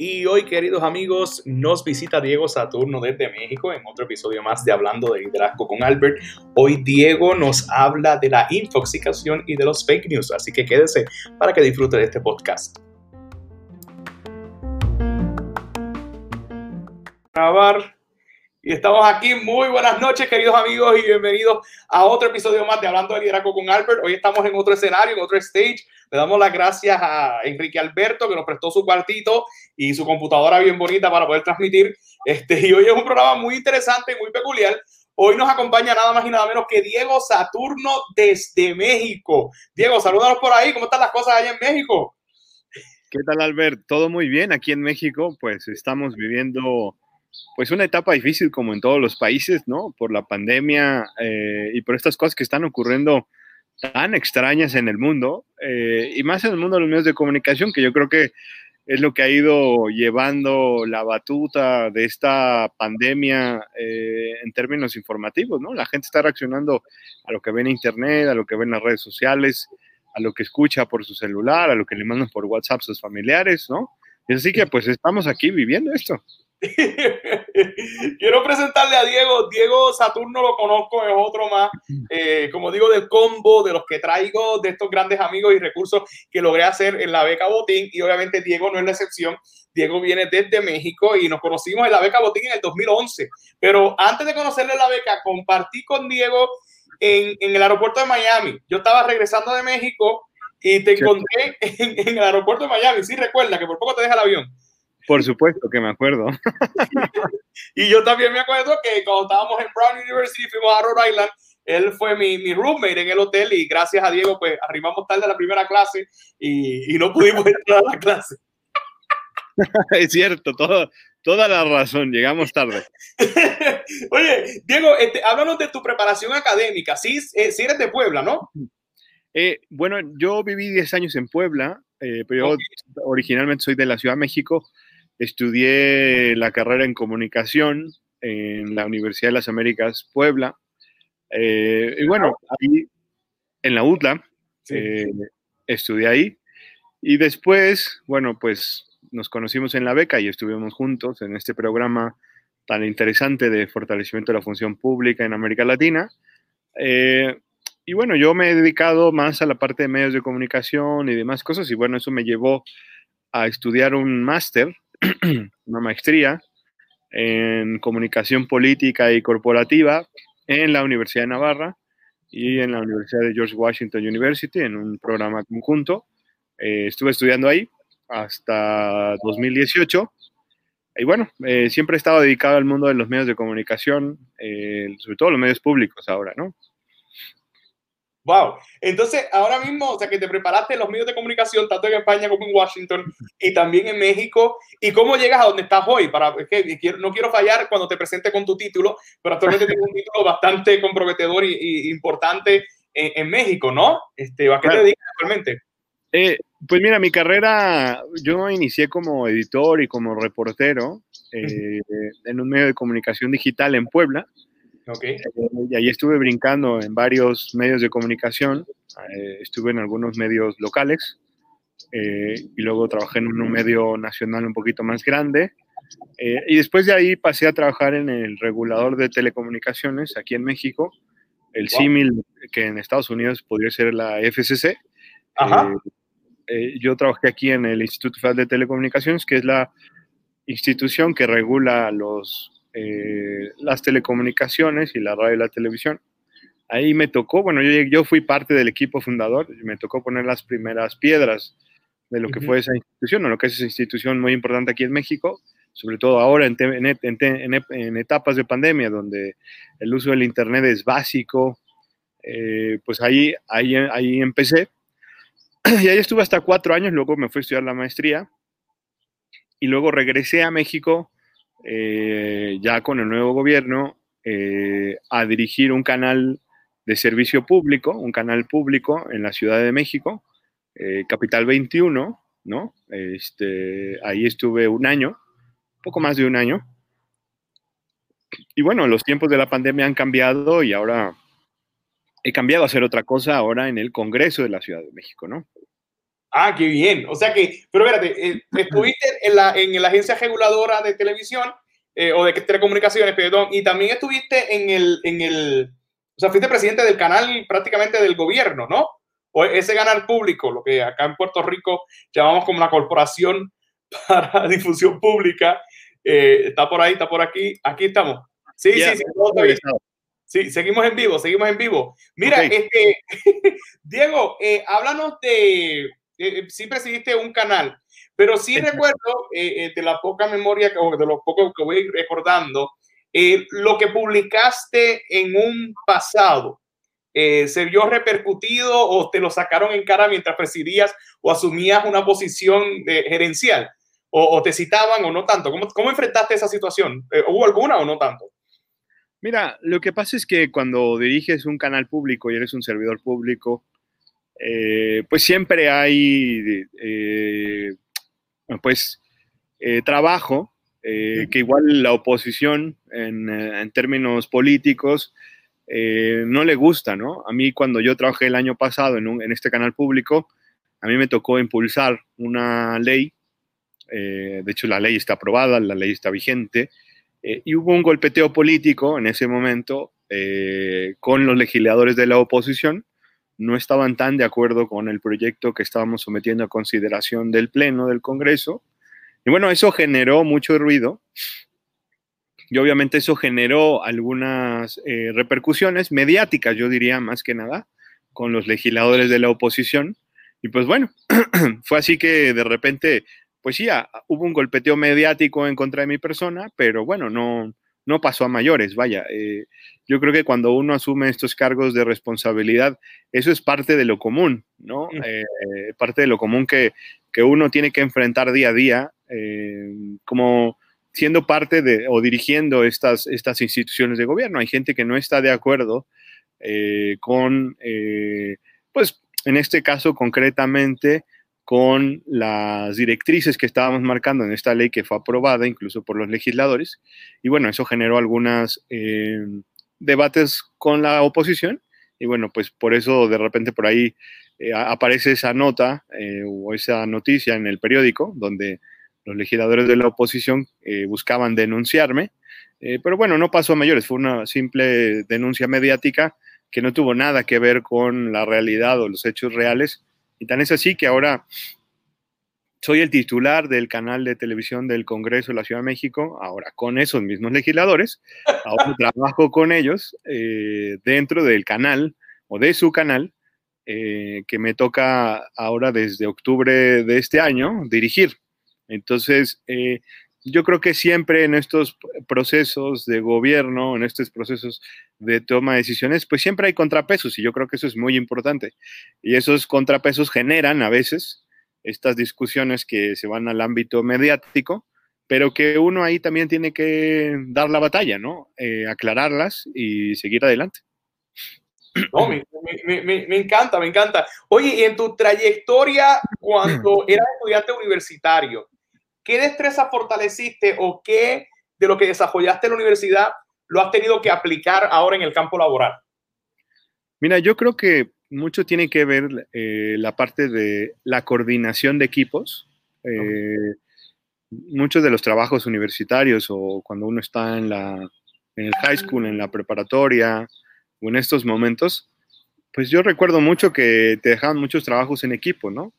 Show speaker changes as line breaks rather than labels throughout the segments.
Y hoy, queridos amigos, nos visita Diego Saturno desde México en otro episodio más de Hablando de Liderazgo con Albert. Hoy Diego nos habla de la intoxicación y de los fake news, así que quédese para que disfrute de este podcast. Grabar. Y estamos aquí. Muy buenas noches, queridos amigos, y bienvenidos a otro episodio más de Hablando de Liderazgo con Albert. Hoy estamos en otro escenario, en otro stage. Le damos las gracias a Enrique Alberto, que nos prestó su cuartito y su computadora bien bonita para poder transmitir. Este, y hoy es un programa muy interesante y muy peculiar. Hoy nos acompaña nada más y nada menos que Diego Saturno desde México. Diego, salúdanos por ahí. ¿Cómo están las cosas allá en México?
¿Qué tal, Albert? Todo muy bien aquí en México. Pues estamos viviendo pues una etapa difícil como en todos los países, ¿no? Por la pandemia eh, y por estas cosas que están ocurriendo tan extrañas en el mundo eh, y más en el mundo de los medios de comunicación, que yo creo que es lo que ha ido llevando la batuta de esta pandemia eh, en términos informativos, ¿no? La gente está reaccionando a lo que ve en Internet, a lo que ve en las redes sociales, a lo que escucha por su celular, a lo que le mandan por WhatsApp sus familiares, ¿no? Así que pues estamos aquí viviendo esto.
Quiero presentarle a Diego. Diego Saturno lo conozco, es otro más, eh, como digo, del combo de los que traigo, de estos grandes amigos y recursos que logré hacer en la beca Botín. Y obviamente Diego no es la excepción. Diego viene desde México y nos conocimos en la beca Botín en el 2011. Pero antes de conocerle la beca, compartí con Diego en, en el aeropuerto de Miami. Yo estaba regresando de México y te encontré en, en el aeropuerto de Miami. Sí, recuerda que por poco te deja el avión.
Por supuesto que me acuerdo.
y yo también me acuerdo que cuando estábamos en Brown University, fuimos a Rhode Island, él fue mi, mi roommate en el hotel y gracias a Diego, pues arrimamos tarde a la primera clase y, y no pudimos entrar a la clase.
es cierto, todo, toda la razón, llegamos tarde.
Oye, Diego, este, háblanos de tu preparación académica. Sí, eh, sí eres de Puebla, ¿no?
Eh, bueno, yo viví 10 años en Puebla, eh, pero yo originalmente soy de la Ciudad de México. Estudié la carrera en comunicación en la Universidad de las Américas Puebla. Eh, y bueno, ahí en la UTLA eh, estudié ahí. Y después, bueno, pues nos conocimos en la beca y estuvimos juntos en este programa tan interesante de fortalecimiento de la función pública en América Latina. Eh, y bueno, yo me he dedicado más a la parte de medios de comunicación y demás cosas. Y bueno, eso me llevó a estudiar un máster una maestría en comunicación política y corporativa en la Universidad de Navarra y en la Universidad de George Washington University en un programa conjunto. Eh, estuve estudiando ahí hasta 2018. Y bueno, eh, siempre he estado dedicado al mundo de los medios de comunicación, eh, sobre todo los medios públicos ahora, ¿no?
Wow. Entonces, ahora mismo, o sea, que te preparaste en los medios de comunicación, tanto en España como en Washington y también en México. ¿Y cómo llegas a donde estás hoy? Para, que no quiero fallar cuando te presente con tu título, pero actualmente tienes un título bastante comprometedor y, importante en, México, ¿no? Este, ¿A qué te dedicas actualmente?
Eh, pues mira, mi carrera, yo inicié como editor y como reportero eh, en un medio de comunicación digital en Puebla.
Okay.
Eh, y ahí estuve brincando en varios medios de comunicación. Eh, estuve en algunos medios locales eh, y luego trabajé en un medio nacional un poquito más grande. y después de ahí pasé a trabajar en el regulador de telecomunicaciones aquí en México, el símil que en Estados Unidos podría ser la FCC.
Ajá.
yo trabajé aquí en el Instituto Federal de Telecomunicaciones, que es la institución que regula los eh, las telecomunicaciones y la radio y la televisión. Ahí me tocó, bueno, yo, yo fui parte del equipo fundador, me tocó poner las primeras piedras de lo que fue esa institución, o lo que es esa institución muy importante aquí en México, sobre todo ahora en, en, etapas de pandemia, donde el uso del Internet es básico, eh, pues ahí, ahí, ahí empecé. Y ahí estuve hasta cuatro años, luego me fui a estudiar la maestría y luego regresé a México eh, ya con el nuevo gobierno, eh, a dirigir un canal de servicio público, un canal público en la Ciudad de México, eh, Capital 21, ¿no? Este, ahí estuve un año, poco más de un año. Y bueno, los tiempos de la pandemia han cambiado y ahora he cambiado a hacer otra cosa ahora en el Congreso de la Ciudad de México, ¿no?
Ah, qué bien. O sea que, pero espérate, eh, estuviste en la, en la agencia reguladora de televisión eh, o de telecomunicaciones, perdón, y también estuviste en el, en el, o sea, fuiste presidente del canal prácticamente del gobierno, ¿no? O ese canal público, lo que acá en Puerto Rico llamamos como la Corporación para Difusión Pública. Eh, está por ahí, está por aquí. Aquí estamos. Sí, sí, sí, Sí, seguimos en vivo, seguimos en vivo. Mira, este, Diego, eh, háblanos de, eh, sí presidiste un canal, pero sí recuerdo de la poca memoria o de lo poco que voy recordando, lo que publicaste en un pasado. ¿Se vio repercutido o te lo sacaron en cara mientras presidías o asumías una posición gerencial? O, te citaban o no tanto? ¿Cómo, cómo enfrentaste esa situación? ¿Hubo alguna o no tanto?
Mira, lo que pasa es que cuando diriges un canal público y eres un servidor público, eh, pues siempre hay, eh, pues, eh, trabajo que igual la oposición en, términos políticos no le gusta, ¿no? A mí cuando yo trabajé el año pasado en, en este canal público, a mí me tocó impulsar una ley, de hecho la ley está aprobada, la ley está vigente, y hubo un golpeteo político en ese momento con los legisladores de la oposición. No estaban tan de acuerdo con el proyecto que estábamos sometiendo a consideración del Pleno del Congreso. Y bueno, eso generó mucho ruido. Y obviamente eso generó algunas eh, repercusiones mediáticas, yo diría más que nada, con los legisladores de la oposición. Y pues bueno, fue así que de repente pues sí, hubo un golpeteo mediático en contra de mi persona, pero bueno, no, no pasó a mayores, vaya. Eh, yo creo que cuando uno asume estos cargos de responsabilidad, eso es parte de lo común, ¿no? Mm. Eh, parte de lo común que, uno tiene que enfrentar día a día, eh, como siendo parte de o dirigiendo estas, estas instituciones de gobierno. Hay gente que no está de acuerdo con, pues en este caso concretamente, con las directrices que estábamos marcando en esta ley que fue aprobada incluso por los legisladores. Y bueno, eso generó algunos eh, debates con la oposición. Y bueno, pues por eso de repente por ahí eh, aparece esa nota eh, o esa noticia en el periódico donde los legisladores de la oposición buscaban denunciarme. pero bueno, no pasó a mayores, fue una simple denuncia mediática que no tuvo nada que ver con la realidad o los hechos reales y tan es así que ahora soy el titular del canal de televisión del Congreso de la Ciudad de México, ahora con esos mismos legisladores, ahora trabajo con ellos eh, dentro del canal o de su canal, eh, que me toca ahora desde octubre de este año dirigir. Entonces, eh, yo creo que siempre en estos procesos de gobierno, en estos procesos de toma de decisiones, pues siempre hay contrapesos y yo creo que eso es muy importante. Y esos contrapesos generan a veces estas discusiones que se van al ámbito mediático, pero que uno ahí también tiene que dar la batalla, ¿no? Eh, aclararlas y seguir adelante.
No, me, me, me, encanta, me encanta. Oye, y en tu trayectoria cuando eras estudiante universitario, ¿qué destreza fortaleciste o qué de lo que desarrollaste en la universidad lo has tenido que aplicar ahora en el campo laboral?
Mira, yo creo que mucho tiene que ver eh, la parte de la coordinación de equipos. Eh, muchos de los trabajos universitarios o cuando uno está en, la, en el high school, en la preparatoria o en estos momentos, pues yo recuerdo mucho que te dejaban muchos trabajos en equipo, ¿no?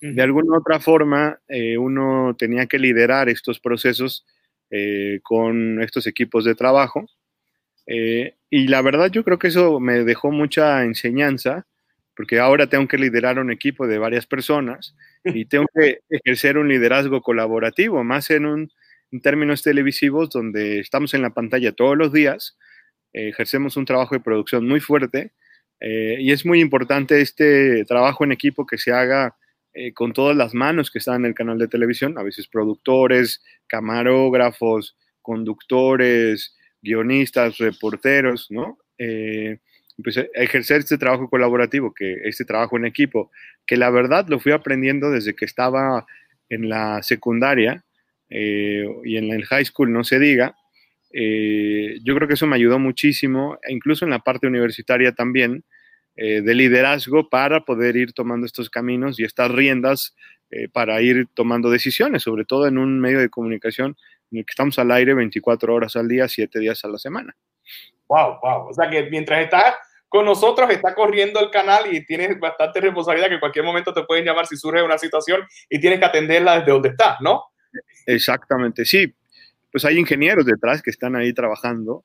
De alguna otra forma, eh, uno tenía que liderar estos procesos eh, con estos equipos de trabajo. Eh, y la verdad yo creo que eso me dejó mucha enseñanza, porque ahora tengo que liderar un equipo de varias personas y tengo que ejercer un liderazgo colaborativo, más en, un, en términos televisivos donde estamos en la pantalla todos los días, ejercemos un trabajo de producción muy fuerte y es muy importante este trabajo en equipo que se haga eh, con todas las manos que están en el canal de televisión, a veces productores, camarógrafos, conductores, guionistas, reporteros, ¿no? Eh, pues eh, ejercer este trabajo colaborativo, que este trabajo en equipo, que la verdad lo fui aprendiendo desde que estaba en la secundaria y en el high school, no se diga. yo creo que eso me ayudó muchísimo, e incluso en la parte universitaria también, eh, de liderazgo para poder ir tomando estos caminos y estas riendas eh, para ir tomando decisiones, sobre todo en un medio de comunicación en el que estamos al aire 24 horas al día, 7 días a la semana.
Wow, wow. O sea que mientras estás con nosotros, está corriendo el canal y tienes bastante responsabilidad que en cualquier momento te pueden llamar si surge una situación y tienes que atenderla desde donde estás, ¿no?
Exactamente, sí. Pues hay ingenieros detrás que están ahí trabajando.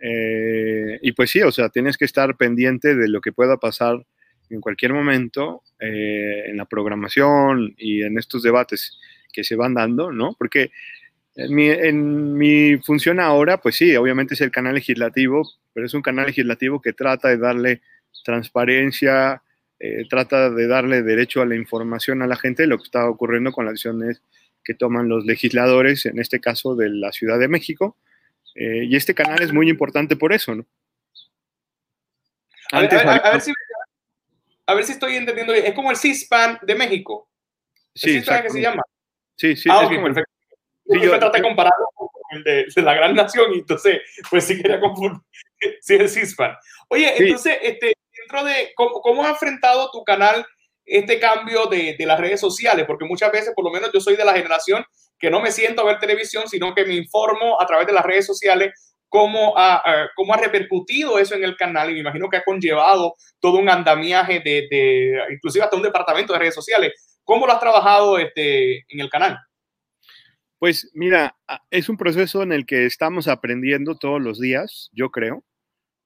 Eh, y pues sí, o sea, tienes que estar pendiente de lo que pueda pasar en cualquier momento eh, en la programación y en estos debates que se van dando, ¿no? Porque en mi, en mi, función ahora, pues sí, obviamente es el canal legislativo, pero es un canal legislativo que trata de darle transparencia, eh, trata de darle derecho a la información a la gente de lo que está ocurriendo con las decisiones que toman los legisladores, en este caso de la Ciudad de México. Eh, y este canal es muy importante por eso, ¿no?
a, ver, si, a, ver, si, estoy entendiendo bien. Es como el CISPAN de México.
Sí,
que se llama?
Sí, sí.
Ah, es perfecto. Sí, yo traté de compararlo con el de, la gran nación y entonces, pues sí quería confundir. Sí, es CISPAN. Oye, entonces, este, dentro de cómo, cómo has enfrentado tu canal este cambio de, de, las redes sociales, porque muchas veces, por lo menos yo soy de la generación que no me siento a ver televisión, sino que me informo a través de las redes sociales cómo ha, cómo ha repercutido eso en el canal y me imagino que ha conllevado todo un andamiaje de, de inclusive hasta un departamento de redes sociales. ¿Cómo lo has trabajado este, en el canal?
Pues mira, es un proceso en el que estamos aprendiendo todos los días, yo creo.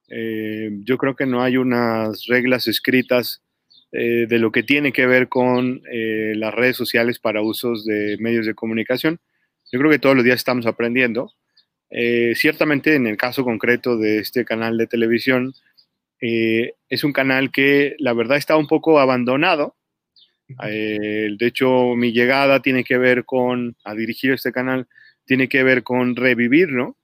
Eh, yo creo que no hay unas reglas escritas eh, de lo que tiene que ver con eh, las redes sociales para usos de medios de comunicación. Yo creo que todos los días estamos aprendiendo. ciertamente en el caso concreto de este canal de televisión, es un canal que la verdad está un poco abandonado eh, de hecho, mi llegada tiene que ver con, a dirigir este canal, tiene que ver con revivir, ¿no?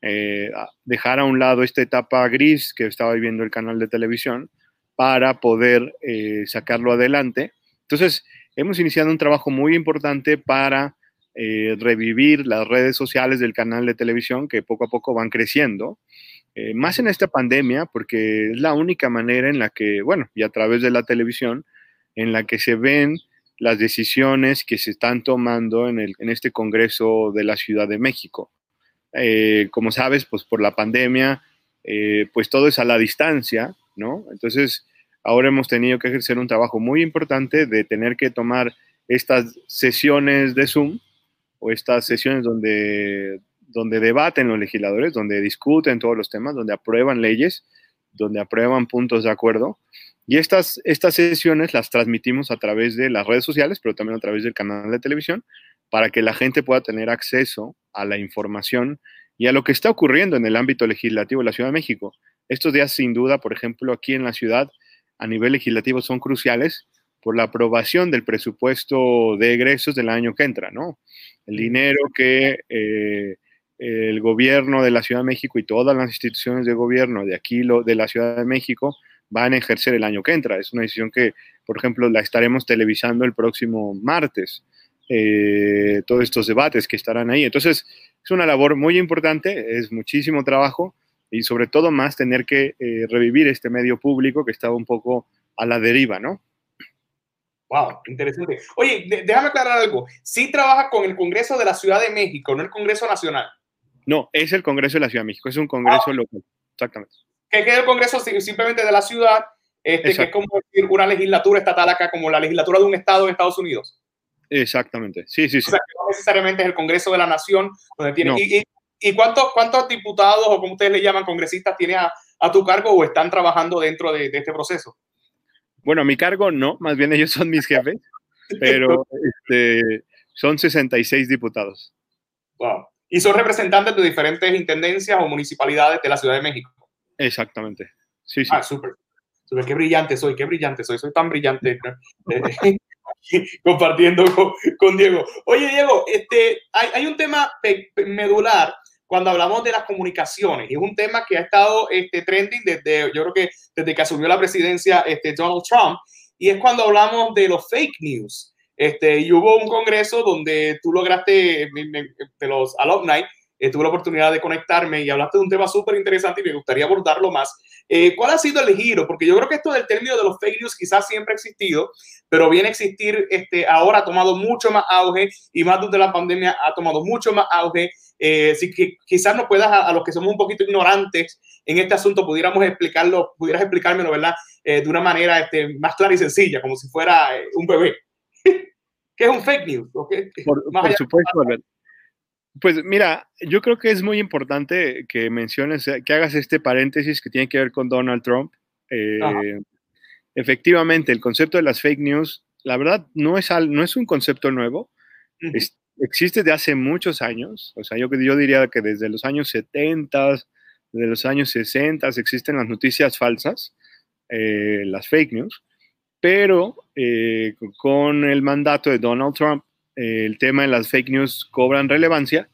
Eh, dejar a un lado esta etapa gris que estaba viviendo el canal de televisión para poder eh, sacarlo adelante. Entonces, hemos iniciado un trabajo muy importante para revivir las redes sociales del canal de televisión que poco a poco van creciendo. más en esta pandemia, porque es la única manera en la que, bueno, y a través de la televisión, en la que se ven las decisiones que se están tomando en, este Congreso de la Ciudad de México. Eh, como sabes, pues por la pandemia, eh, pues todo es a la distancia, ¿no? Entonces, ahora hemos tenido que ejercer un trabajo muy importante de tener que tomar estas sesiones de Zoom o estas sesiones donde, donde debaten los legisladores, donde discuten todos los temas, donde aprueban leyes, donde aprueban puntos de acuerdo y estas, estas sesiones las transmitimos a través de las redes sociales, pero también a través del canal de televisión, para que la gente pueda tener acceso a la información y a lo que está ocurriendo en el ámbito legislativo de la Ciudad de México. Estos días, sin duda, por ejemplo, aquí en la ciudad, a nivel legislativo, son cruciales por la aprobación del presupuesto de egresos del año que entra, ¿no? El dinero que eh, el gobierno de la Ciudad de México y todas las instituciones de gobierno de aquí, lo, de la Ciudad de México, van a ejercer el año que entra. Es una decisión que, por ejemplo, la estaremos televisando el próximo martes. Eh, todos estos debates que estarán ahí. Entonces, es una labor muy importante, es muchísimo trabajo y sobre todo más tener que eh, revivir este medio público que estaba un poco a la deriva, ¿no?
Wow, interesante. Oye, déjame aclarar algo. Sí trabaja con el Congreso de la Ciudad de México, no el Congreso Nacional.
No, es el Congreso de la Ciudad de México, es un Congreso ah. local, exactamente
que es el Congreso simplemente de la ciudad, este, que es como decir una legislatura estatal acá, como la legislatura de un estado en Estados Unidos.
Exactamente, sí, sí, sí.
O sea, que no necesariamente es el Congreso de la Nación. Donde tiene, ¿Y, y, cuántos, cuántos diputados o como ustedes le llaman congresistas tiene a, a tu cargo o están trabajando dentro de, de, este proceso?
Bueno, a mi cargo no, más bien ellos son mis jefes, pero este, son 66 diputados.
Wow. Y son representantes de diferentes intendencias o municipalidades de la Ciudad de México.
Exactamente. Sí, sí.
Ah, súper. Súper, qué brillante soy, qué brillante soy. Soy tan brillante eh, compartiendo con, Diego. Oye, Diego, este, hay, hay un tema medular cuando hablamos de las comunicaciones y es un tema que ha estado este, trending desde, yo creo que desde que asumió la presidencia este, Donald Trump y es cuando hablamos de los fake news. Este, y hubo un congreso donde tú lograste, de los alumni, eh, tuve la oportunidad de conectarme y hablaste de un tema súper interesante y me gustaría abordarlo más. Eh, ¿Cuál ha sido el giro? Porque yo creo que esto del término de los fake news quizás siempre ha existido, pero viene a existir este, ahora ha tomado mucho más auge y más durante la pandemia ha tomado mucho más auge. Eh, si que quizás no puedas, a, los que somos un poquito ignorantes en este asunto, pudiéramos explicarlo, pudieras explicármelo, ¿verdad? Eh, de una manera este, más clara y sencilla, como si fuera un bebé. ¿Qué es un fake news?
¿Okay? Por, por supuesto, pues mira, yo creo que es muy importante que menciones, eh, que hagas este paréntesis que tiene que ver con Donald Trump. Eh, efectivamente, el concepto de las fake news, la verdad, no es, no es un concepto nuevo. Existe de hace muchos años. O sea, yo, diría que desde los años 70, desde los años 60 existen las noticias falsas, eh, las fake news. Pero con el mandato de Donald Trump, el tema de las fake news cobran relevancia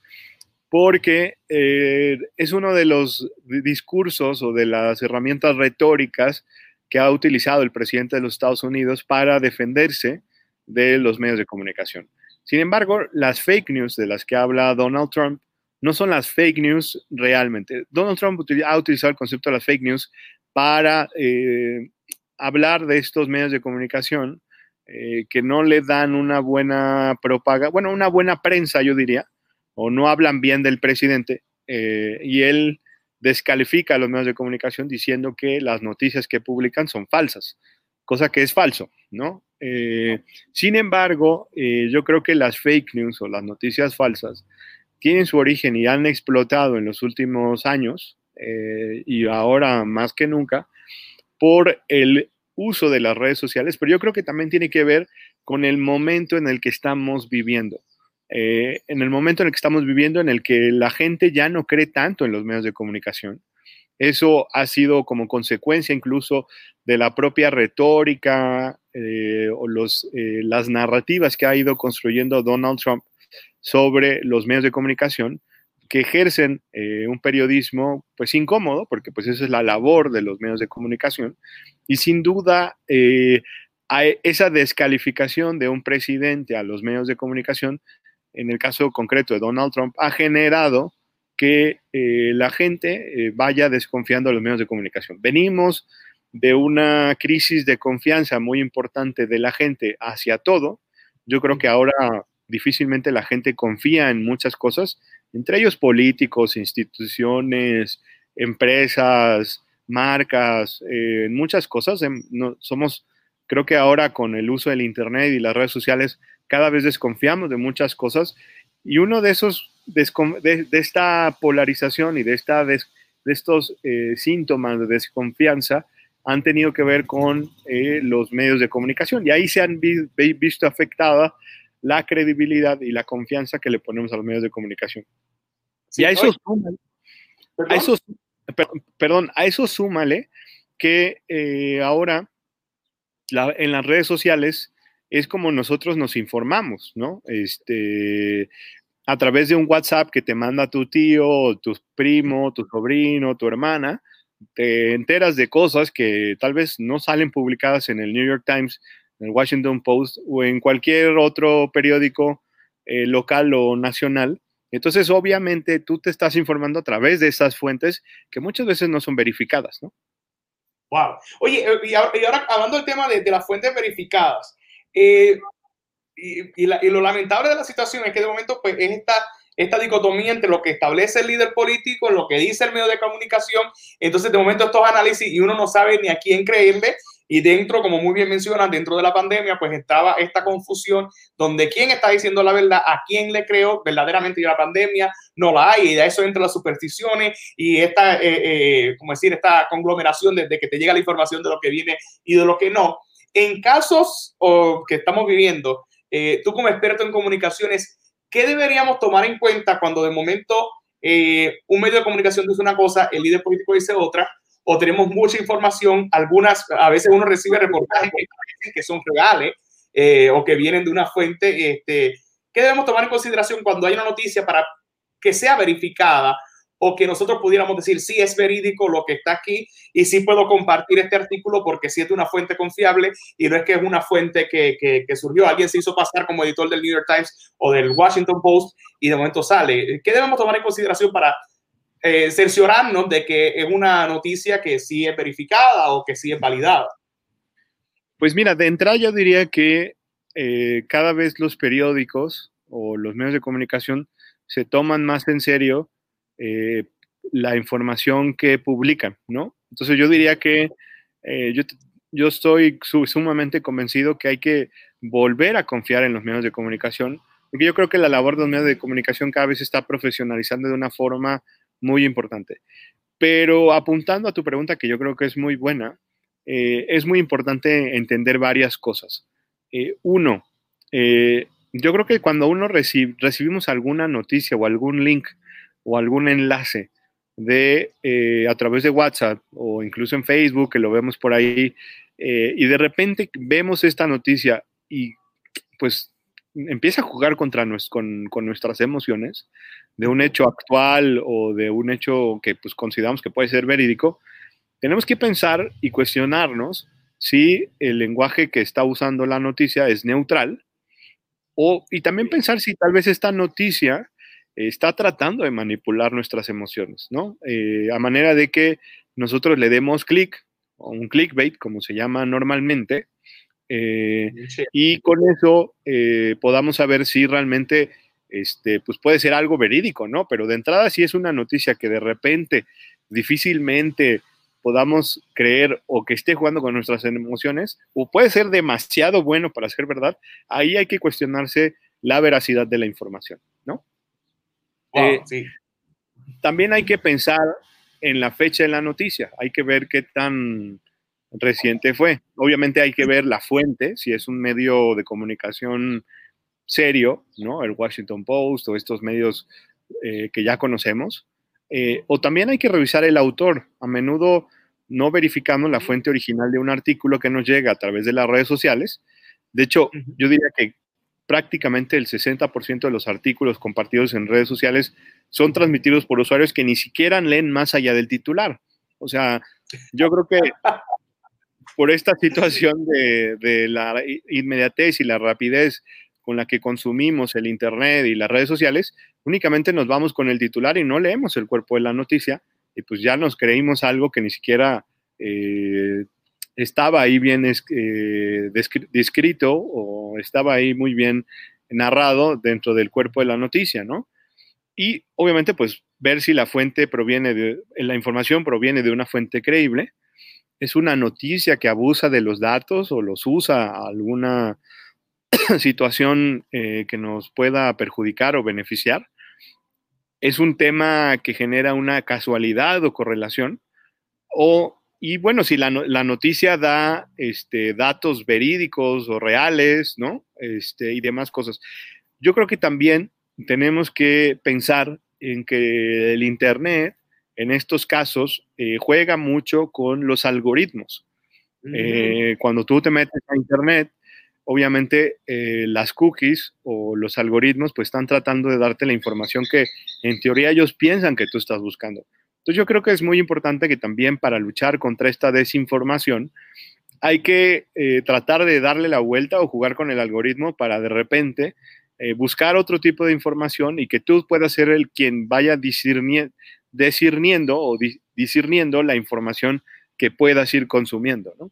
porque eh, es uno de los discursos o de las herramientas retóricas que ha utilizado el presidente de los Estados Unidos para defenderse de los medios de comunicación. Sin embargo, las fake news de las que habla Donald Trump no son las fake news realmente. Donald Trump ha utilizado el concepto de las fake news para eh, hablar de estos medios de comunicación eh, que no le dan una buena propaganda, bueno, una buena prensa, yo diría, o no hablan bien del presidente, eh, y él descalifica a los medios de comunicación diciendo que las noticias que publican son falsas, cosa que es falso, ¿no? Eh, sin embargo, yo creo que las fake news o las noticias falsas tienen su origen y han explotado en los últimos años, y ahora más que nunca, por el uso de las redes sociales, pero yo creo que también tiene que ver con el momento en el que estamos viviendo. Eh, en el momento en el que estamos viviendo, en el que la gente ya no cree tanto en los medios de comunicación. Eso ha sido como consecuencia incluso de la propia retórica eh, o los, eh, las narrativas que ha ido construyendo Donald Trump sobre los medios de comunicación, que ejercen eh, un periodismo pues incómodo, porque pues esa es la labor de los medios de comunicación, y sin duda esa descalificación de un presidente a los medios de comunicación, en el caso concreto de Donald Trump, ha generado que la gente vaya desconfiando de los medios de comunicación. Venimos de una crisis de confianza muy importante de la gente hacia todo. Yo creo que ahora difícilmente la gente confía en muchas cosas entre ellos políticos, instituciones, empresas, marcas, eh, muchas cosas. Em, somos, creo que ahora con el uso del Internet y las redes sociales, cada vez desconfiamos de muchas cosas. Y uno de esos, de, esta polarización y de, esta de estos eh, síntomas de desconfianza, han tenido que ver con eh, los medios de comunicación. Y ahí se han visto afectada la credibilidad y la confianza que le ponemos a los medios de comunicación. y a eso, súmale, a eso, perdón, a eso súmale que eh, ahora en las redes sociales es como nosotros nos informamos, ¿no? Este, a través de un WhatsApp que te manda tu tío, tu primo, tu sobrino, tu hermana, te enteras de cosas que tal vez no salen publicadas en el New York Times en el Washington Post o en cualquier otro periódico eh, local o nacional. Entonces, obviamente, tú te estás informando a través de esas fuentes que muchas veces no son verificadas, ¿no?
Wow. Oye, eh, y ahora, hablando del tema de, las fuentes verificadas, eh, y, lo lamentable de la situación es que de momento, pues, es esta, esta dicotomía entre lo que establece el líder político, lo que dice el medio de comunicación. Entonces, de momento, estos análisis y uno no sabe ni a quién creerle y dentro, como muy bien mencionan, dentro de la pandemia, pues estaba esta confusión donde quién está diciendo la verdad, a quién le creo verdaderamente y la pandemia no la hay. Y de eso entra las supersticiones y esta, eh, eh, como decir, esta conglomeración desde que te llega la información de lo que viene y de lo que no. En casos que estamos viviendo, eh, tú como experto en comunicaciones, ¿qué deberíamos tomar en cuenta cuando de momento un medio de comunicación dice una cosa, el líder político dice otra? o tenemos mucha información, algunas, a veces uno recibe reportajes que, son reales eh, o que vienen de una fuente, este, ¿qué debemos tomar en consideración cuando hay una noticia para que sea verificada o que nosotros pudiéramos decir, sí, es verídico lo que está aquí y sí puedo compartir este artículo porque sí es una fuente confiable y no es que es una fuente que, que, surgió, alguien se hizo pasar como editor del New York Times o del Washington Post y de momento sale. ¿Qué debemos tomar en consideración para eh, cerciorarnos de que es una noticia que sí es verificada o que sí es validada?
Pues mira, de entrada yo diría que eh, cada vez los periódicos o los medios de comunicación se toman más en serio eh, la información que publican, ¿no? Entonces yo diría que eh, yo, yo, estoy sumamente convencido que hay que volver a confiar en los medios de comunicación, porque yo creo que la labor de los medios de comunicación cada vez se está profesionalizando de una forma muy importante. Pero apuntando a tu pregunta, que yo creo que es muy buena, eh, es muy importante entender varias cosas. uno, yo creo que cuando uno recibimos alguna noticia o algún link o algún enlace de eh, a través de WhatsApp o incluso en Facebook, que lo vemos por ahí, eh, y de repente vemos esta noticia y pues empieza a jugar contra con, con, nuestras emociones de un hecho actual o de un hecho que pues consideramos que puede ser verídico, tenemos que pensar y cuestionarnos si el lenguaje que está usando la noticia es neutral o, y también pensar si tal vez esta noticia está tratando de manipular nuestras emociones, ¿no? Eh, a manera de que nosotros le demos clic, o un clickbait, como se llama normalmente, eh, y con eso eh, podamos saber si realmente este, pues puede ser algo verídico, ¿no? Pero de entrada, si es una noticia que de repente difícilmente podamos creer o que esté jugando con nuestras emociones, o puede ser demasiado bueno para ser verdad, ahí hay que cuestionarse la veracidad de la información, ¿no? Eh, también hay que pensar en la fecha de la noticia, hay que ver qué tan reciente fue. Obviamente hay que ver la fuente, si es un medio de comunicación serio, ¿no? El Washington Post o estos medios eh, que ya conocemos. Eh, o también hay que revisar el autor. A menudo no verificamos la fuente original de un artículo que nos llega a través de las redes sociales. De hecho, yo diría que prácticamente el 60% de los artículos compartidos en redes sociales son transmitidos por usuarios que ni siquiera leen más allá del titular. O sea, yo creo que por esta situación de, la inmediatez y la rapidez con la que consumimos el Internet y las redes sociales, únicamente nos vamos con el titular y no leemos el cuerpo de la noticia y pues ya nos creímos algo que ni siquiera eh, estaba ahí bien eh, descrito o estaba ahí muy bien narrado dentro del cuerpo de la noticia, ¿no? Y obviamente, pues ver si la fuente proviene de, la información proviene de una fuente creíble, es una noticia que abusa de los datos o los usa a alguna situación eh, que nos pueda perjudicar o beneficiar. Es un tema que genera una casualidad o correlación o y bueno, si la, noticia da este, datos verídicos o reales, ¿no? Este, y demás cosas. Yo creo que también tenemos que pensar en que el Internet, en estos casos, eh, juega mucho con los algoritmos. Eh, cuando tú te metes a Internet, obviamente eh, las cookies o los algoritmos pues están tratando de darte la información que en teoría ellos piensan que tú estás buscando. Entonces yo creo que es muy importante que también para luchar contra esta desinformación hay que eh, tratar de darle la vuelta o jugar con el algoritmo para de repente eh, buscar otro tipo de información y que tú puedas ser el quien vaya discerniendo o discerniendo la información que puedas ir consumiendo, ¿no?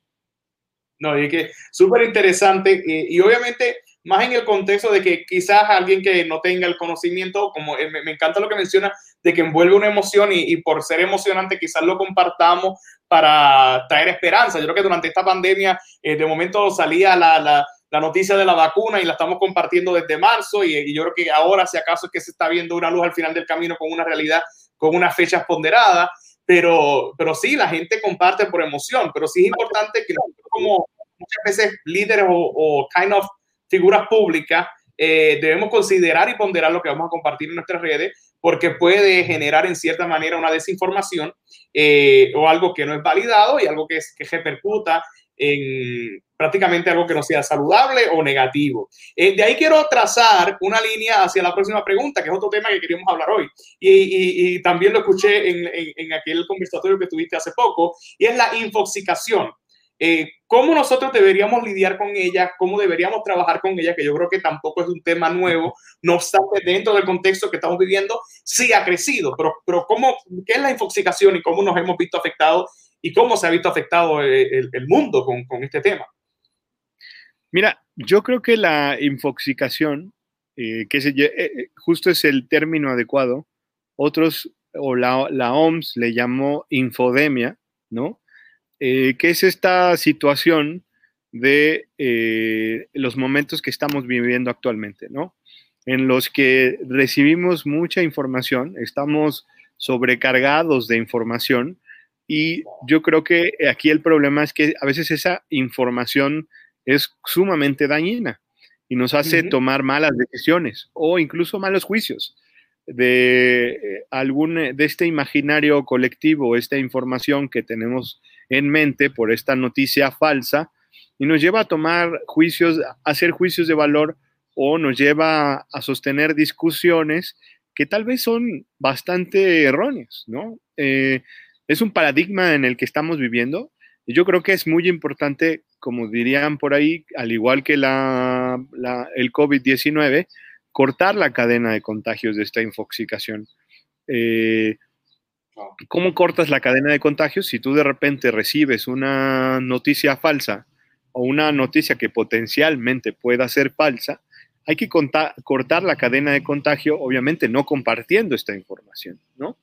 No, y que súper interesante y obviamente más en el contexto de que quizás alguien que no tenga el conocimiento, como eh, me, encanta lo que menciona, de que envuelve una emoción y, por ser emocionante quizás lo compartamos para traer esperanza. Yo creo que durante esta pandemia eh, de momento salía la, la, la, noticia de la vacuna y la estamos compartiendo desde marzo y, y, yo creo que ahora si acaso es que se está viendo una luz al final del camino con una realidad, con unas fechas ponderadas, pero, pero sí, la gente comparte por emoción, pero sí es importante que nosotros como muchas veces líderes o, o kind of figuras públicas, eh, debemos considerar y ponderar lo que vamos a compartir en nuestras redes, porque puede generar en cierta manera una desinformación eh, o algo que no es validado y algo que, es, que repercuta en prácticamente algo que no sea saludable o negativo. Eh, de ahí quiero trazar una línea hacia la próxima pregunta, que es otro tema que queríamos hablar hoy. Y, también lo escuché en, en, aquel conversatorio que tuviste hace poco, y es la infoxicación. Eh, ¿Cómo nosotros deberíamos lidiar con ella? ¿Cómo deberíamos trabajar con ella? Que yo creo que tampoco es un tema nuevo. No obstante, dentro del contexto que estamos viviendo, sí ha crecido. Pero, pero ¿cómo, ¿qué es la infoxicación y cómo nos hemos visto afectados y cómo se ha visto afectado eh, el, mundo con, con, este tema.
Mira, yo creo que la infoxicación, eh, que eh, justo es el término adecuado, otros o la, la OMS le llamó infodemia, ¿no? Que es esta situación de los momentos que estamos viviendo actualmente, ¿no? En los que recibimos mucha información, estamos sobrecargados de información y yo creo que aquí el problema es que a veces esa información es sumamente dañina y nos hace tomar malas decisiones o incluso malos juicios de eh, algún eh, de este imaginario colectivo, esta información que tenemos en mente por esta noticia falsa y nos lleva a tomar juicios, a hacer juicios de valor o nos lleva a sostener discusiones que tal vez son bastante erróneas, ¿no? Eh, es un paradigma en el que estamos viviendo. Y yo creo que es muy importante, como dirían por ahí, al igual que la, el COVID-19, cortar la cadena de contagios de esta infoxicación. Eh, ¿Cómo cortas la cadena de contagios si tú de repente recibes una noticia falsa o una noticia que potencialmente pueda ser falsa? Hay que cortar la cadena de contagio, obviamente no compartiendo esta información, ¿no?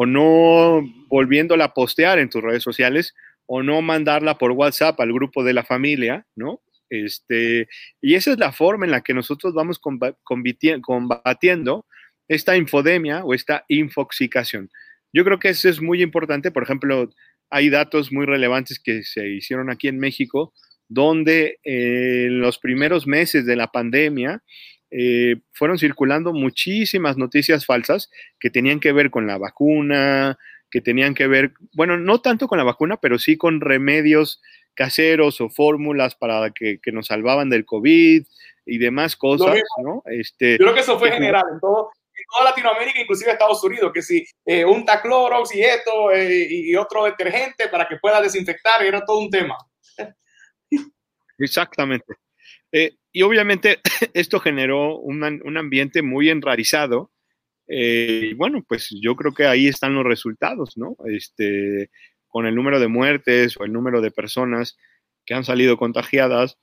o no volviéndola a postear en tus redes sociales o no mandarla por WhatsApp al grupo de la familia, ¿no? Este, y esa es la forma en la que nosotros vamos combatiendo esta infodemia o esta infoxicación. Yo creo que eso es muy importante. Por ejemplo, hay datos muy relevantes que se hicieron aquí en México, donde eh, en los primeros meses de la pandemia eh, fueron circulando muchísimas noticias falsas que tenían que ver con la vacuna, que tenían que ver, bueno, no tanto con la vacuna, pero sí con remedios caseros o fórmulas para que, nos salvaban del COVID y demás cosas, ¿no?
Este, Yo creo que eso fue general en todo, toda Latinoamérica, inclusive Estados Unidos, que si eh, un taclorox y esto eh, y otro detergente para que pueda desinfectar, era todo un tema.
Exactamente. Eh, y obviamente esto generó un, ambiente muy enrarizado. Eh, y bueno, pues yo creo que ahí están los resultados, ¿no? Este, con el número de muertes o el número de personas que han salido contagiadas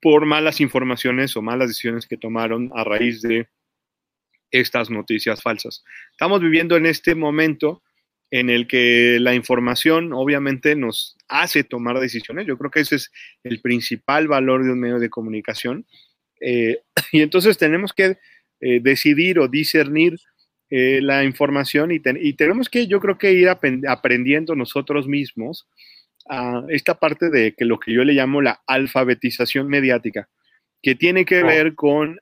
por malas informaciones o malas decisiones que tomaron a raíz de estas noticias falsas. Estamos viviendo en este momento en el que la información obviamente nos hace tomar decisiones. Yo creo que ese es el principal valor de un medio de comunicación. Eh, y entonces tenemos que eh, decidir o discernir eh, la información y, tenemos que, yo creo que ir aprendiendo nosotros mismos a esta parte de que lo que yo le llamo la alfabetización mediática, que tiene que ver con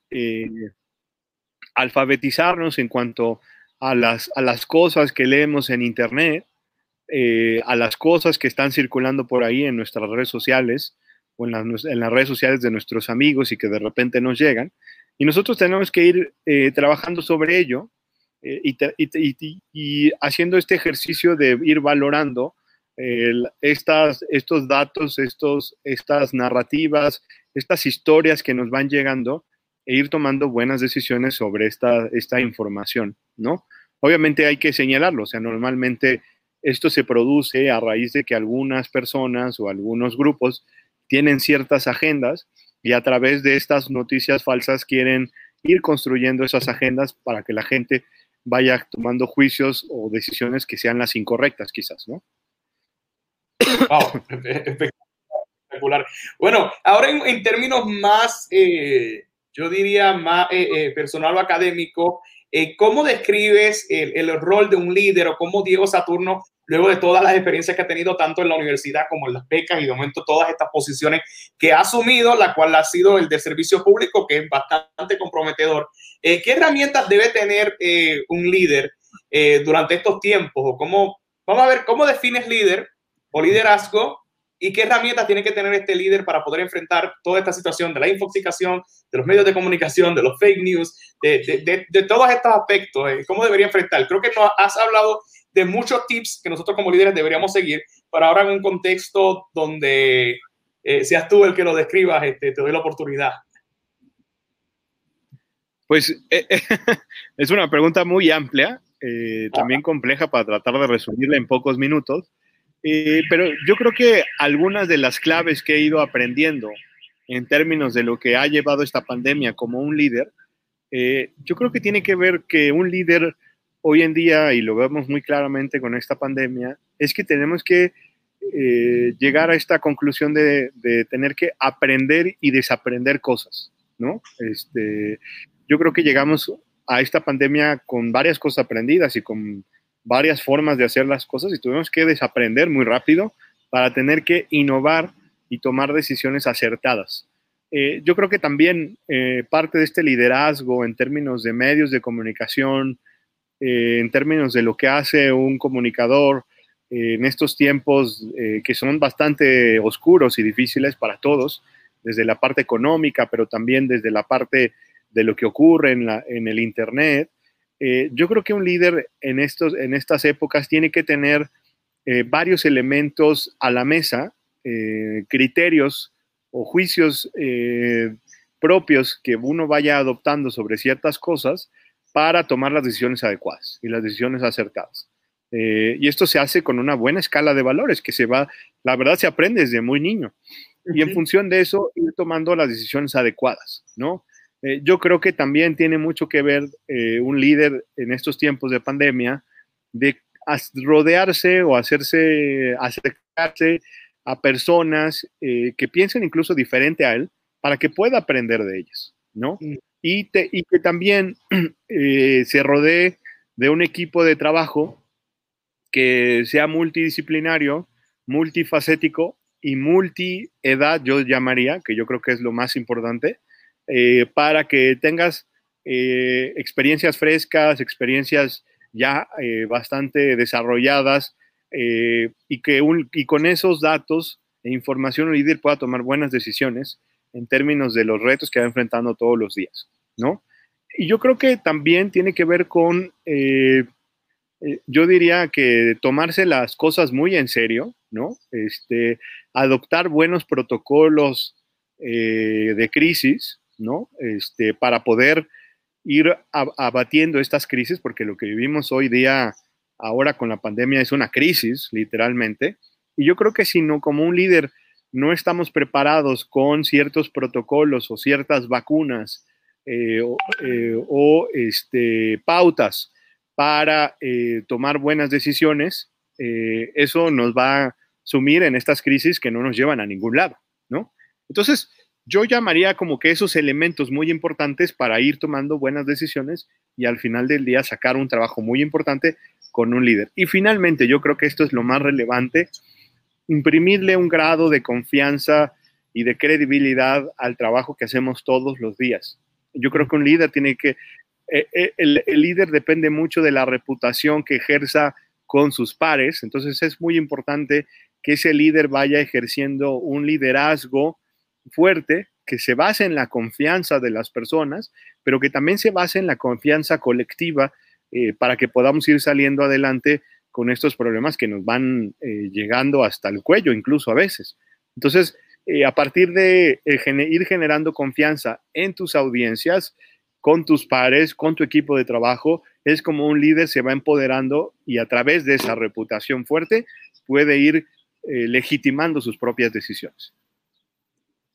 alfabetizarnos en cuanto a las, a las cosas que leemos en Internet, eh, a las cosas que están circulando por ahí en nuestras redes sociales o en las, en las, redes sociales de nuestros amigos y que de repente nos llegan. Y nosotros tenemos que ir eh, trabajando sobre ello eh, y, y, haciendo este ejercicio de ir valorando estas, estos datos, estos, estas narrativas, estas historias que nos van llegando e ir tomando buenas decisiones sobre esta, esta información, ¿no? Obviamente hay que señalarlo, o sea, normalmente esto se produce a raíz de que algunas personas o algunos grupos tienen ciertas agendas y a través de estas noticias falsas quieren ir construyendo esas agendas para que la gente vaya tomando juicios o decisiones que sean las incorrectas, quizás, ¿no?
Wow, espectacular. Bueno, ahora en, términos más eh, yo diría más eh, eh, personal o académico, eh, ¿cómo describes el, rol de un líder o cómo Diego Saturno, luego de todas las experiencias que ha tenido tanto en la universidad como en las becas y de momento todas estas posiciones que ha asumido, la cual ha sido el de servicio público, que es bastante comprometedor? ¿Qué herramientas debe tener un líder durante estos tiempos? O cómo, vamos a ver, ¿cómo defines líder o liderazgo y qué herramientas tiene que tener este líder para poder enfrentar toda esta situación de la infoxicación, de los medios de comunicación, de los fake news, de, de, de, todos estos aspectos, eh, cómo debería enfrentar. Creo que nos has hablado de muchos tips que nosotros como líderes deberíamos seguir, para ahora en un contexto donde eh, seas tú el que lo describas, este, te doy la oportunidad.
Pues eh, es una pregunta muy amplia, también compleja para tratar de resumirla en pocos minutos. Eh, pero yo creo que algunas de las claves que he ido aprendiendo en términos de lo que ha llevado esta pandemia como un líder, eh, yo creo que tiene que ver que un líder hoy en día, y lo vemos muy claramente con esta pandemia, es que tenemos que eh, llegar a esta conclusión de, de, tener que aprender y desaprender cosas, ¿no? Este, yo creo que llegamos a esta pandemia con varias cosas aprendidas y con varias formas de hacer las cosas y tuvimos que desaprender muy rápido para tener que innovar y tomar decisiones acertadas. Eh, yo creo que también eh, parte de este liderazgo en términos de medios de comunicación, eh, en términos de lo que hace un comunicador en estos tiempos que son bastante oscuros y difíciles para todos, desde la parte económica, pero también desde la parte de lo que ocurre en, el Internet, eh, yo creo que un líder en, estos, en estas épocas tiene que tener eh, varios elementos a la mesa, eh, criterios o juicios propios que uno vaya adoptando sobre ciertas cosas para tomar las decisiones adecuadas y las decisiones acertadas. y esto se hace con una buena escala de valores que se va, la verdad se aprende desde muy niño. Y en función de eso, ir tomando las decisiones adecuadas, ¿no? Eh, yo creo que también tiene mucho que ver eh, un líder en estos tiempos de pandemia de rodearse o hacerse, acercarse a personas eh, que piensen incluso diferente a él para que pueda aprender de ellas, ¿no? Mm. Y, y, que también se rodee de un equipo de trabajo que sea multidisciplinario, multifacético y multiedad, yo llamaría, que yo creo que es lo más importante, eh, para que tengas eh, experiencias frescas, experiencias ya eh, bastante desarrolladas y que con esos datos e información el líder pueda tomar buenas decisiones en términos de los retos que va enfrentando todos los días, ¿no? Y yo creo que también tiene que ver con, yo diría que tomarse las cosas muy en serio, ¿no? Este, adoptar buenos protocolos de crisis, ¿no? Este, para poder ir abatiendo estas crisis, porque lo que vivimos hoy día, ahora con la pandemia, es una crisis, literalmente. Y yo creo que si no, como un líder, no estamos preparados con ciertos protocolos o ciertas vacunas eh, eh, o, este, pautas para eh, tomar buenas decisiones, eso nos va a sumir en estas crisis que no nos llevan a ningún lado, ¿no? Entonces, yo llamaría como que esos elementos muy importantes para ir tomando buenas decisiones y al final del día sacar un trabajo muy importante con un líder. Y finalmente, yo creo que esto es lo más relevante, imprimirle un grado de confianza y de credibilidad al trabajo que hacemos todos los días. Yo creo que un líder tiene que, eh, eh, el, el líder depende mucho de la reputación que ejerza con sus pares, entonces es muy importante que ese líder vaya ejerciendo un liderazgo fuerte que se base en la confianza de las personas, pero que también se base en la confianza colectiva eh, para que podamos ir saliendo adelante con estos problemas que nos van eh, llegando hasta el cuello, incluso a veces. Entonces, eh, a partir de ir generando confianza en tus audiencias, con tus pares, con tu equipo de trabajo, es como un líder se va empoderando y a través de esa reputación fuerte puede ir legitimando sus propias decisiones.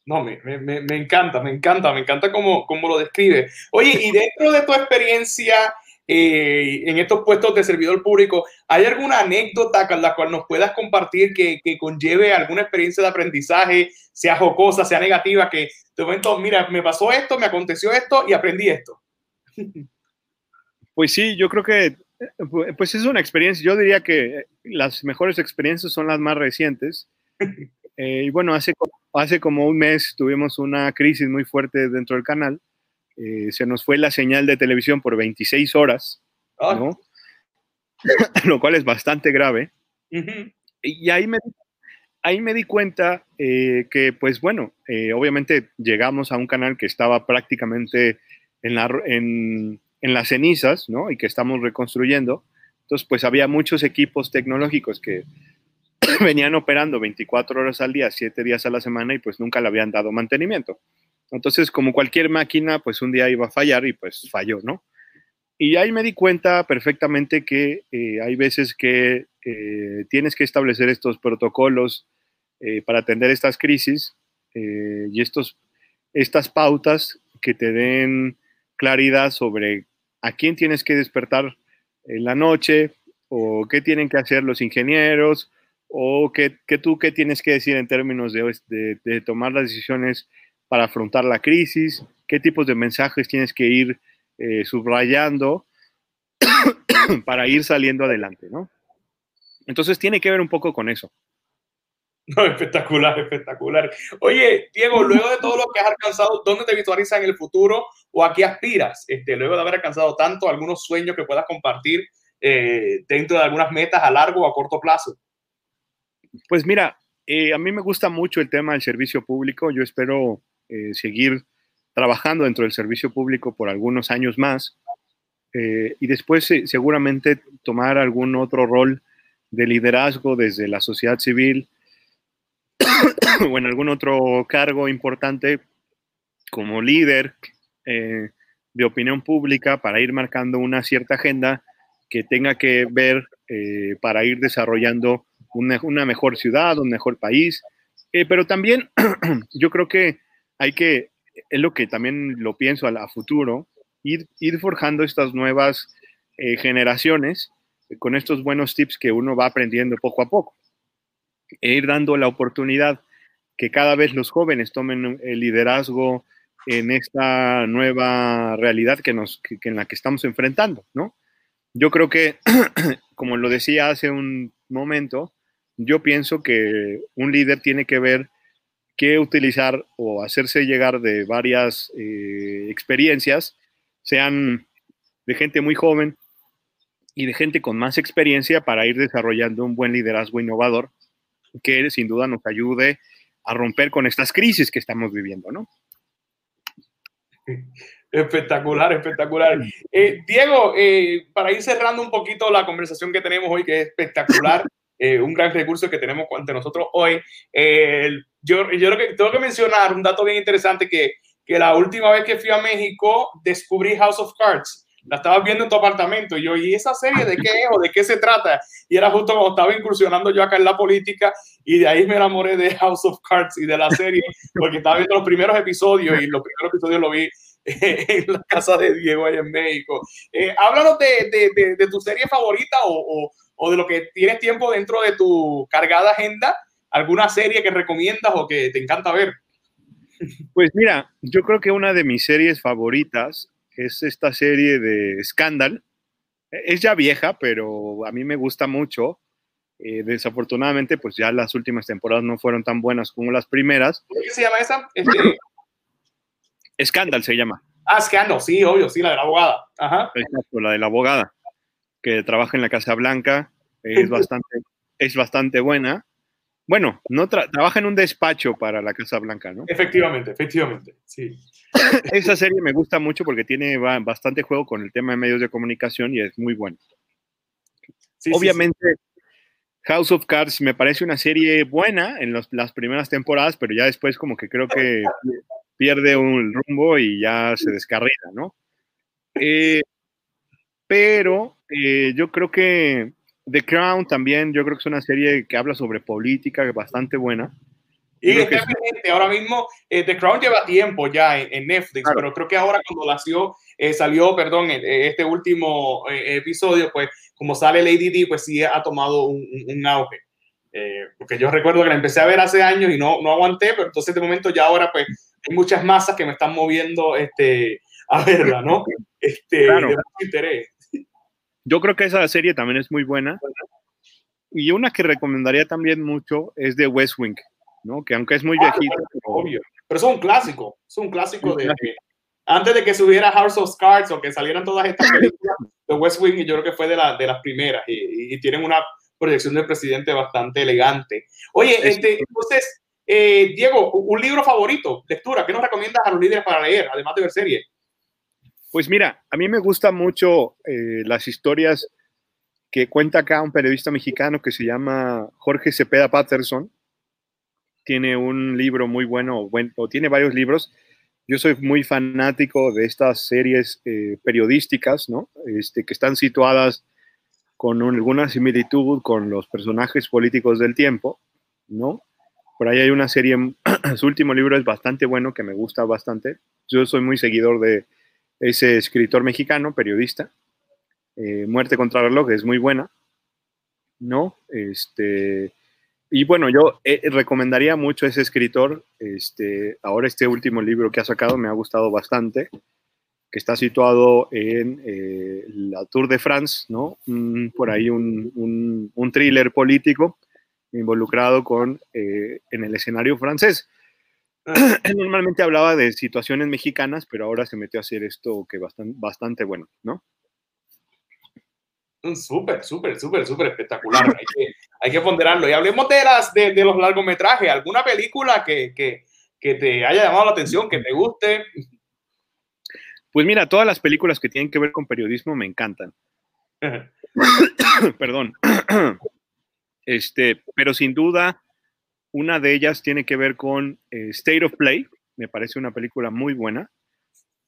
No, me, me, me, encanta, me encanta, me encanta cómo, cómo, lo describe. Oye, y dentro de tu experiencia eh, en estos puestos de servidor público, ¿hay alguna anécdota con la cual nos puedas compartir que, que, conlleve alguna experiencia de aprendizaje, sea jocosa, sea negativa, que de momento, mira, me pasó esto, me aconteció esto y aprendí esto?
Pues sí, yo creo que pues es una experiencia, yo diría que las mejores experiencias son las más recientes. Eh, y bueno, hace, hace como un mes tuvimos una crisis muy fuerte dentro del canal. Eh, se nos fue la señal de televisión por 26 horas, ah. ¿no? lo cual es bastante grave. Y ahí me, ahí me di cuenta eh, que, pues bueno, eh, obviamente llegamos a un canal que estaba prácticamente en, la, en, en, las cenizas, ¿no? Y que estamos reconstruyendo. Entonces, pues había muchos equipos tecnológicos que venían operando 24 horas al día, 7 días a la semana y pues nunca le habían dado mantenimiento. Entonces, como cualquier máquina, pues un día iba a fallar y pues falló, ¿no? Y ahí me di cuenta perfectamente que eh, hay veces que eh, tienes que establecer estos protocolos eh, para atender estas crisis y estos, estas pautas que te den claridad sobre a quién tienes que despertar en la noche o qué tienen que hacer los ingenieros o qué, tú qué tienes que decir en términos de, de tomar las decisiones para afrontar la crisis, qué tipos de mensajes tienes que ir eh, subrayando para ir saliendo adelante, ¿no? Entonces tiene que ver un poco con eso.
No, espectacular, espectacular. Oye, Diego, luego de todo lo que has alcanzado, ¿dónde te visualizas en el futuro o a qué aspiras? Este, luego de haber alcanzado tanto, algunos sueños que puedas compartir eh, dentro de algunas metas a largo o a corto plazo.
Pues mira, eh, a mí me gusta mucho el tema del servicio público. Yo espero eh, seguir trabajando dentro del servicio público por algunos años más eh, y después seguramente tomar algún otro rol de liderazgo desde la sociedad civil o en algún otro cargo importante como líder de opinión pública para ir marcando una cierta agenda que tenga que ver para ir desarrollando una, mejor ciudad, un mejor país. pero también yo creo que hay que, es lo que también lo pienso a, futuro, ir, forjando estas nuevas eh, generaciones con estos buenos tips que uno va aprendiendo poco a poco. E ir dando la oportunidad que cada vez los jóvenes tomen el liderazgo en esta nueva realidad que nos, en la que estamos enfrentando, ¿no? Yo creo que, como lo decía hace un momento, yo pienso que un líder tiene que ver que utilizar o hacerse llegar de varias eh, experiencias, sean de gente muy joven y de gente con más experiencia para ir desarrollando un buen liderazgo innovador que sin duda nos ayude a romper con estas crisis que estamos viviendo, ¿no?
Espectacular, espectacular. Eh, Diego, eh, para ir cerrando un poquito la conversación que tenemos hoy, que es espectacular, un gran recurso que tenemos ante nosotros hoy, yo, yo que tengo que mencionar un dato bien interesante que, que la última vez que fui a México descubrí House of Cards. La estaba viendo en tu apartamento y yo, ¿y esa serie de qué es o de qué se trata? Y era justo cuando estaba incursionando yo acá en la política y de ahí me enamoré de House of Cards y de la serie porque estaba viendo los primeros episodios y los primeros episodios lo vi en la casa de Diego ahí en México. Eh, háblanos de, de, de, tu serie favorita o, o, o de lo que tienes tiempo dentro de tu cargada agenda ¿Alguna serie que recomiendas o que te encanta ver?
Pues mira, yo creo que una de mis series favoritas es esta serie de Scandal. Es ya vieja, pero a mí me gusta mucho. Eh, desafortunadamente, pues ya las últimas temporadas no fueron tan buenas como las primeras.
¿Cómo se llama esa? Este...
Scandal se llama.
Ah, Scandal, sí, obvio, sí, la de la abogada. Ajá.
Exacto, la de la abogada, que trabaja en la Casa Blanca. Es bastante, es bastante buena. Bueno, no trabaja en un despacho para la Casa Blanca, ¿no?
Efectivamente, efectivamente, sí.
Esa serie me gusta mucho porque tiene bastante juego con el tema de medios de comunicación y es muy bueno. Obviamente, House of Cards me parece una serie buena en las primeras temporadas, pero ya después como que creo que pierde un rumbo y ya se descarrila, ¿no? Eh, pero eh, yo creo que The Crown también, yo creo que es una serie que habla sobre política, bastante buena.
Y ahora mismo eh, The Crown lleva tiempo ya en, Netflix, pero creo que ahora cuando nació, salió, perdón, este último episodio, pues como sale Lady D, pues sí ha tomado un, un auge. porque yo recuerdo que la empecé a ver hace años y no, no aguanté, pero entonces de momento ya ahora pues hay muchas masas que me están moviendo este, a verla, ¿no? Este, claro. de mucho interés.
Yo creo que esa serie también es muy buena. Y una que recomendaría también mucho es de West Wing, ¿no? Que aunque es muy ah, viejito.
Pero, obvio. Pero es un clásico. Es un clásico de. Antes de que subiera House of Cards o que salieran todas estas películas, de West Wing, yo creo que fue de, la, de las primeras. Y, tienen una, proyección del presidente bastante elegante. Oye, este, entonces, eh, Diego, un libro favorito, lectura, ¿qué nos recomiendas a los líderes para leer, además de ver series?
Pues mira, a mí me gustan mucho eh, las historias que cuenta acá un periodista mexicano que se llama Jorge Cepeda Patterson. Tiene un libro muy bueno, bueno o tiene varios libros. Yo soy muy fanático de estas series eh, periodísticas, ¿no? Este, que están situadas con alguna similitud con los personajes políticos del tiempo, ¿no? Por ahí hay una serie, su último libro es bastante bueno, que me gusta bastante. Yo soy muy seguidor de ese escritor mexicano, periodista. Eh, Muerte contra el reloj es muy buena, ¿no? Este, y bueno, yo eh, recomendaría mucho a ese escritor. Este, ahora este último libro que ha sacado me ha gustado bastante que está situado en eh, la Tour de France, ¿no? por ahí un, un, thriller político involucrado con, eh, en el escenario francés. Normalmente hablaba de situaciones mexicanas, pero ahora se metió a hacer esto que bastante, bastante bueno, ¿no?
Súper, súper, súper, súper espectacular. Hay que, hay que, ponderarlo. Y hablemos de, las, de, de los largometrajes. ¿Alguna película que, que, que, te haya llamado la atención, que te guste?
Pues mira, todas las películas que tienen que ver con periodismo me encantan. Perdón. Este, pero sin duda, una de ellas tiene que ver con eh, State of Play. Me parece una película muy buena.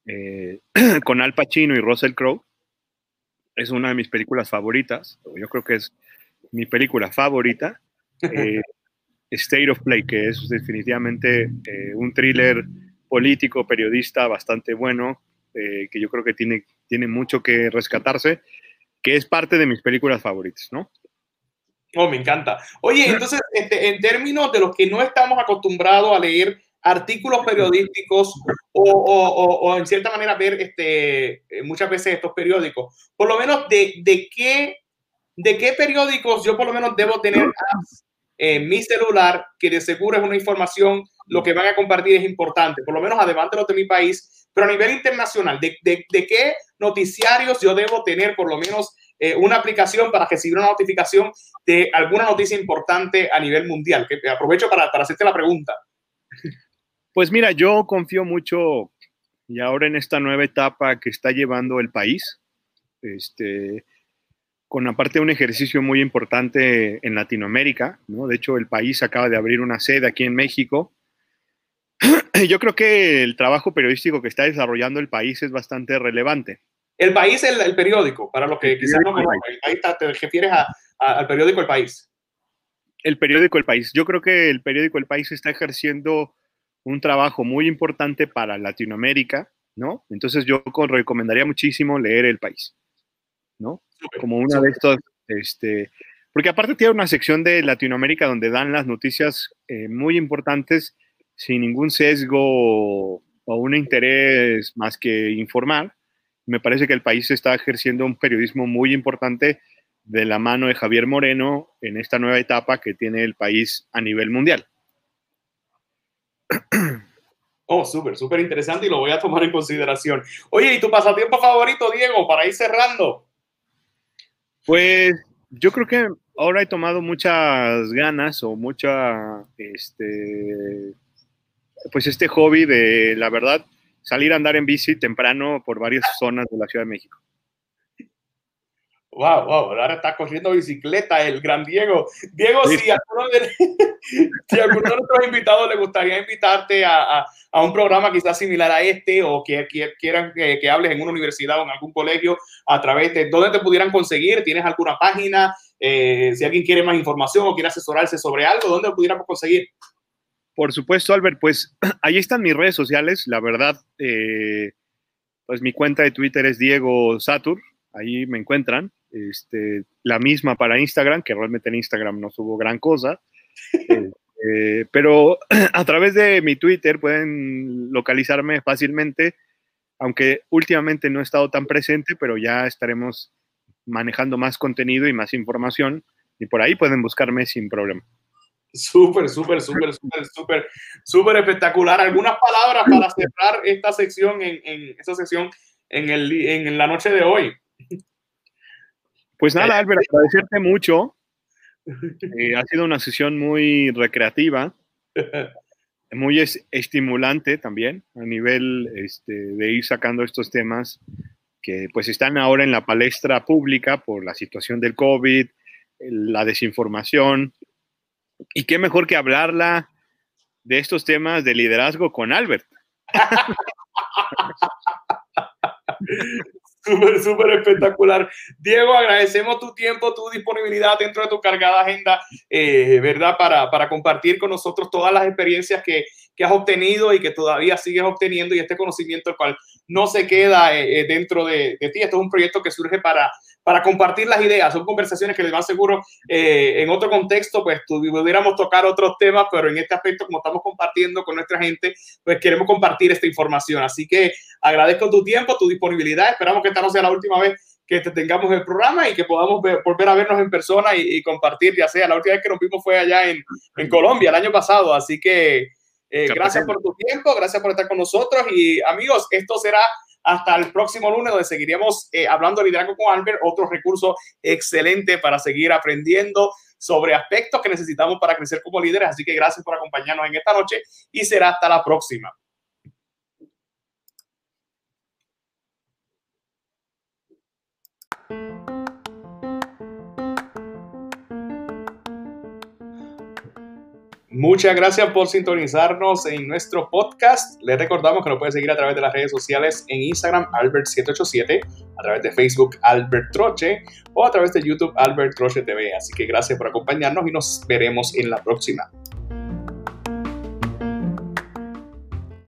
Eh, con Al Pacino y Russell Crowe. Es una de mis películas favoritas. Yo creo que es mi película favorita. Eh, State of Play, que es definitivamente un thriller político, periodista bastante bueno, que yo creo que tiene, tiene mucho que rescatarse, que es parte de mis películas favoritas, ¿no?
Oh, me encanta. Oye, entonces, este, en términos de los que no estamos acostumbrados a leer artículos periodísticos o, o, o, en cierta manera ver este, eh, muchas veces estos periódicos, por lo menos de, de, qué, de qué periódicos yo por lo menos debo tener en mi celular, que de seguro es una información, lo que van a compartir es importante, por lo menos además de los de mi país, pero a nivel internacional, ¿de, de, de qué noticiarios yo debo tener por lo menos eh, una aplicación para recibir una notificación de alguna noticia importante a nivel mundial? Que aprovecho para, para hacerte la pregunta.
Pues mira, yo confío mucho y ahora en esta nueva etapa que está llevando el país, este, con aparte un ejercicio muy importante en Latinoamérica, ¿no? De hecho, el país acaba de abrir una sede aquí en México yo creo que el trabajo periodístico que está desarrollando el país es bastante relevante.
El país es el, periódico, para los que quizás no conozcan. Ahí te refieres al periódico El País.
El periódico El País. Yo creo que el periódico El País está ejerciendo un trabajo muy importante para Latinoamérica, ¿no? Entonces yo recomendaría muchísimo leer El País, ¿no? Como una de estos, este, porque aparte tiene una sección de Latinoamérica donde dan las noticias eh, muy importantes sin ningún sesgo o un interés más que informar. Me parece que el país está ejerciendo un periodismo muy importante de la mano de Javier Moreno en esta nueva etapa que tiene el país a nivel mundial.
Oh, súper, súper interesante y lo voy a tomar en consideración. Oye, ¿y tu pasatiempo favorito, Diego, para ir cerrando?
Pues yo creo que ahora he tomado muchas ganas o mucha, este, pues este hobby de, la verdad, salir a andar en bici temprano por varias zonas de la Ciudad de México.
Wow, wow, ahora está corriendo bicicleta el gran Diego. Diego, si, a alguno de, si alguno de nuestros invitados le gustaría invitarte a, a, a, un programa quizás similar a este o que, que quieran que, que, hables en una universidad o en algún colegio a través de dónde te pudieran conseguir, ¿tienes alguna página? Eh, si alguien quiere más información o quiere asesorarse sobre algo, ¿dónde lo pudiéramos conseguir?
Por supuesto, Albert, pues ahí están mis redes sociales. La verdad, eh, pues mi cuenta de Twitter es Diego Satur, ahí me encuentran. Este, la misma para Instagram, que realmente en Instagram no subo gran cosa. Eh, pero a través de mi Twitter pueden localizarme fácilmente, aunque últimamente no he estado tan presente, pero ya estaremos manejando más contenido y más información y por ahí pueden buscarme sin problema.
Súper, súper, súper, súper, súper, súper espectacular. ¿Algunas palabras para cerrar esta sección en, en esta sección en, el, en la noche de hoy?
Pues nada, Albert, agradecerte mucho. ha sido una sesión muy recreativa, muy estimulante también a nivel este, de ir sacando estos temas que pues están ahora en la palestra pública por la situación del COVID, la desinformación. Y qué mejor que hablarla de estos temas de liderazgo con Albert.
Súper, súper espectacular. Diego, agradecemos tu tiempo, tu disponibilidad dentro de tu cargada agenda, eh, ¿verdad? Para, para, compartir con nosotros todas las experiencias que, que, has obtenido y que todavía sigues obteniendo y este conocimiento el cual no se queda eh, eh, dentro de, de, ti. Esto es un proyecto que surge para, para compartir las ideas. Son conversaciones que les más seguro eh, en otro contexto, pues pudiéramos tocar otros temas, pero en este aspecto, como estamos compartiendo con nuestra gente, pues queremos compartir esta información. Así que agradezco tu tiempo, tu disponibilidad. Esperamos que esta no sea la última vez que te tengamos el programa y que podamos volver a vernos en persona y, compartir, ya sea la última vez que nos vimos fue allá en, en Colombia el año pasado. Así que eh, gracias por tu tiempo, gracias por estar con nosotros y amigos, esto será hasta el próximo lunes, donde seguiremos eh, hablando de liderazgo con Albert, otro recurso excelente para seguir aprendiendo sobre aspectos que necesitamos para crecer como líderes. Así que gracias por acompañarnos en esta noche y será hasta la próxima. Muchas gracias por sintonizarnos en nuestro podcast. Les recordamos que nos pueden seguir a través de las redes sociales en Instagram Albert787, a través de Facebook Albert Troche o a través de YouTube Albert Troche TV. Así que gracias por acompañarnos y nos veremos en la próxima.